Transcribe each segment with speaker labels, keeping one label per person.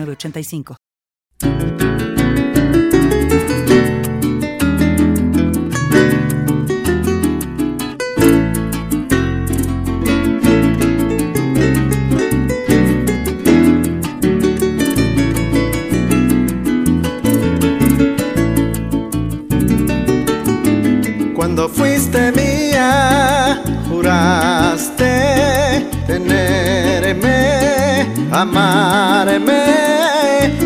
Speaker 1: 85
Speaker 2: Cuando fuiste mía, juraste amarme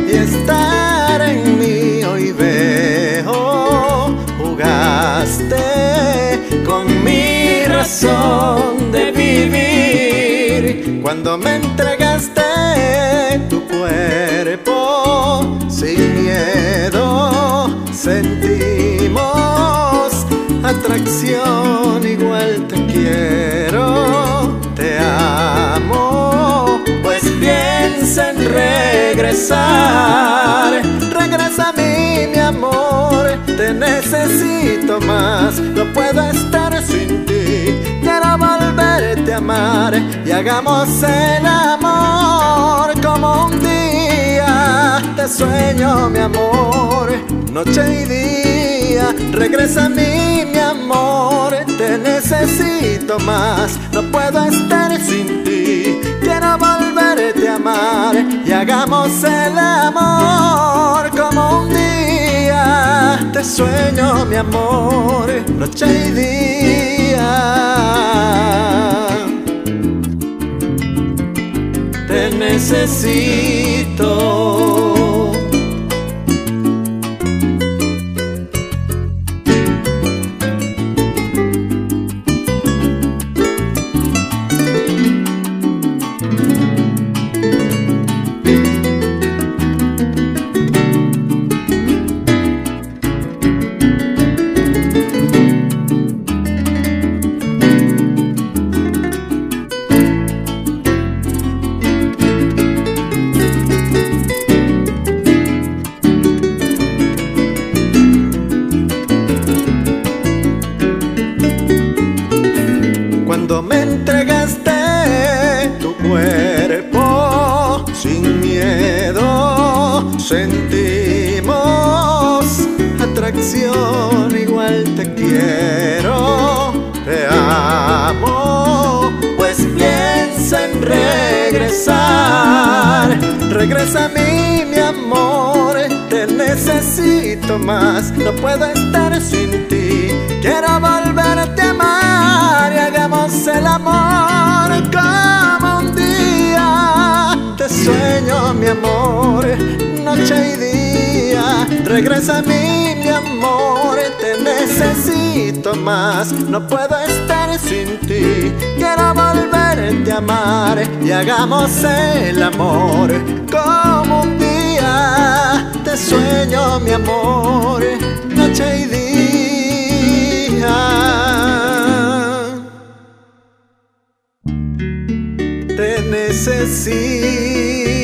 Speaker 2: y estar en mí. Hoy veo, jugaste con mi razón de vivir. Cuando me entregaste tu cuerpo sin miedo, sentimos atracción, igual te quiero, regresar. Regresa a mí, mi amor, te necesito más, no puedo estar sin ti. Quiero volverte a amar y hagamos el amor como un día. Te sueño, mi amor, noche y día. Regresa a mí, mi amor, te necesito más. No puedo estar sin ti. Quiero volverte y hagamos el amor como un día. Te sueño, mi amor, noche y día. Te necesito. Cuando me entregaste tu cuerpo sin miedo, sentimos atracción, igual te quiero, te amo, pues piensa en regresar. Regresa a mí, mi amor, te necesito más, no puedo estar sin ti, quiero volverte a amar amor como un día. Te sueño, mi amor, noche y día. Regresa a mí, mi amor, te necesito más. No puedo estar sin ti. Quiero volverte a amar y hagamos el amor como un día. Te sueño, mi amor necesito.